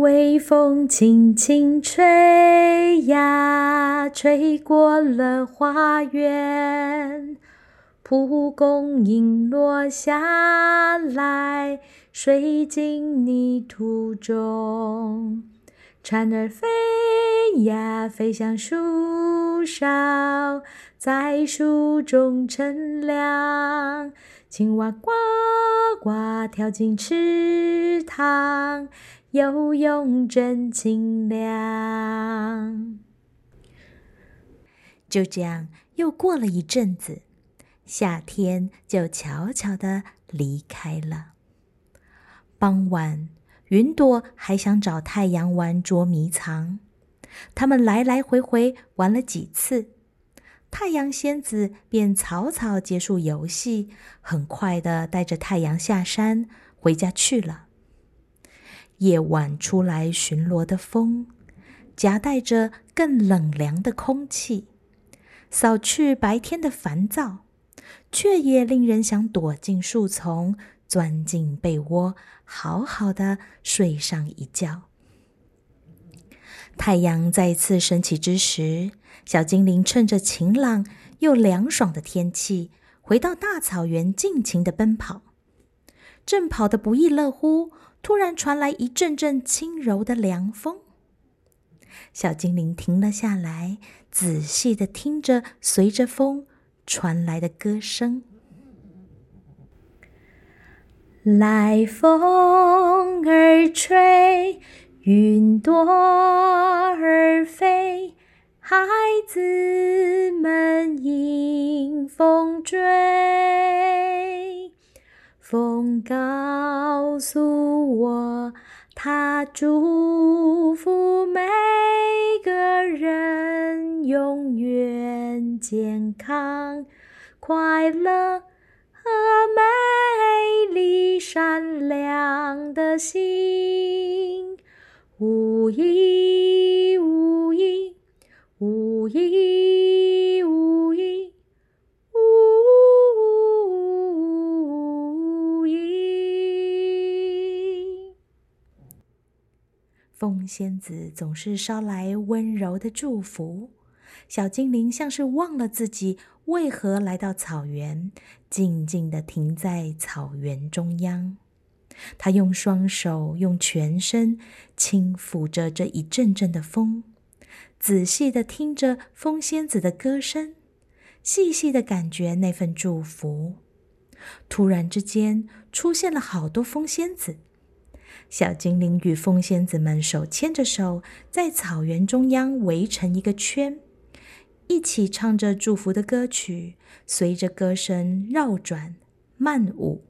微风轻轻吹呀，吹过了花园。蒲公英落下来，睡进泥土中。蝉儿飞呀，飞向树梢，在树中乘凉。青蛙呱呱跳进池塘。游泳真清凉。就这样，又过了一阵子，夏天就悄悄的离开了。傍晚，云朵还想找太阳玩捉迷藏，他们来来回回玩了几次，太阳仙子便草草结束游戏，很快的带着太阳下山回家去了。夜晚出来巡逻的风，夹带着更冷凉的空气，扫去白天的烦躁，却也令人想躲进树丛，钻进被窝，好好的睡上一觉。太阳再次升起之时，小精灵趁着晴朗又凉爽的天气，回到大草原，尽情的奔跑，正跑得不亦乐乎。突然传来一阵阵轻柔的凉风，小精灵停了下来，仔细的听着随着风传来的歌声。来风儿吹，云朵儿飞，孩子们迎风追。风告诉我，它祝福每个人永远健康、快乐和美丽、善良的心。无依无依，无依无依。风仙子总是捎来温柔的祝福，小精灵像是忘了自己为何来到草原，静静的停在草原中央。他用双手，用全身轻抚着这一阵阵的风，仔细的听着风仙子的歌声，细细的感觉那份祝福。突然之间，出现了好多风仙子。小精灵与风仙子们手牵着手，在草原中央围成一个圈，一起唱着祝福的歌曲，随着歌声绕转慢舞，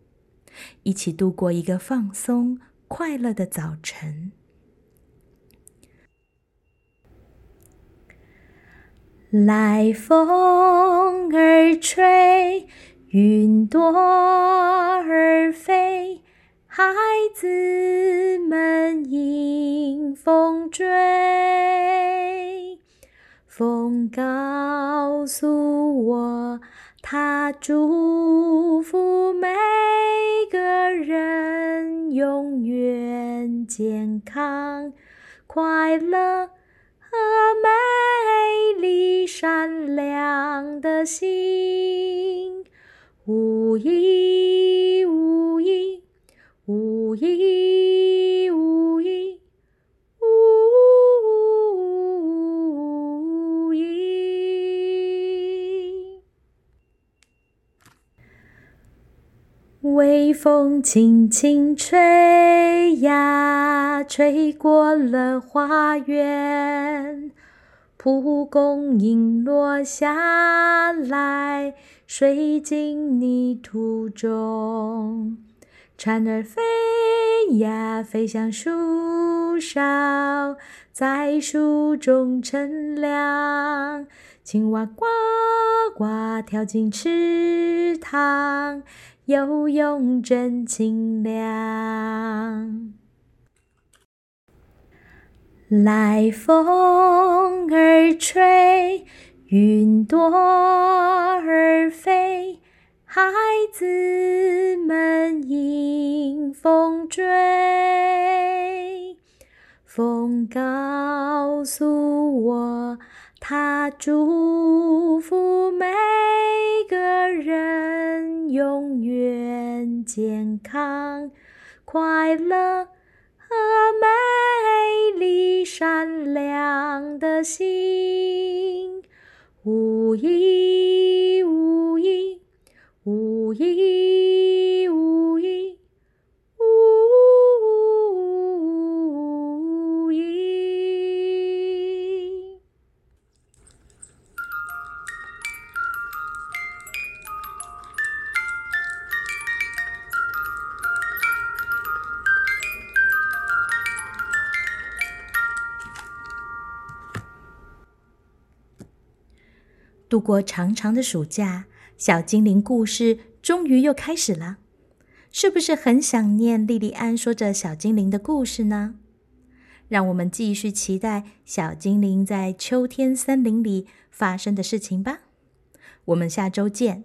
一起度过一个放松快乐的早晨。来，风儿吹，云朵儿飞。孩子们迎风追，风告诉我，他祝福每个人永远健康、快乐和美丽、善良的心。无一微风轻轻吹呀，吹过了花园。蒲公英落下来，睡进泥土中。蝉儿飞呀，飞向树梢，在树中乘凉。青蛙呱呱跳进池塘，游泳真清凉。来风儿吹，云朵儿飞。孩子们迎风追，风告诉我，他祝福每个人永远健康、快乐和美丽、善良的心。无一无一无一度过长长的暑假，小精灵故事终于又开始了。是不是很想念莉莉安说着小精灵的故事呢？让我们继续期待小精灵在秋天森林里发生的事情吧。我们下周见。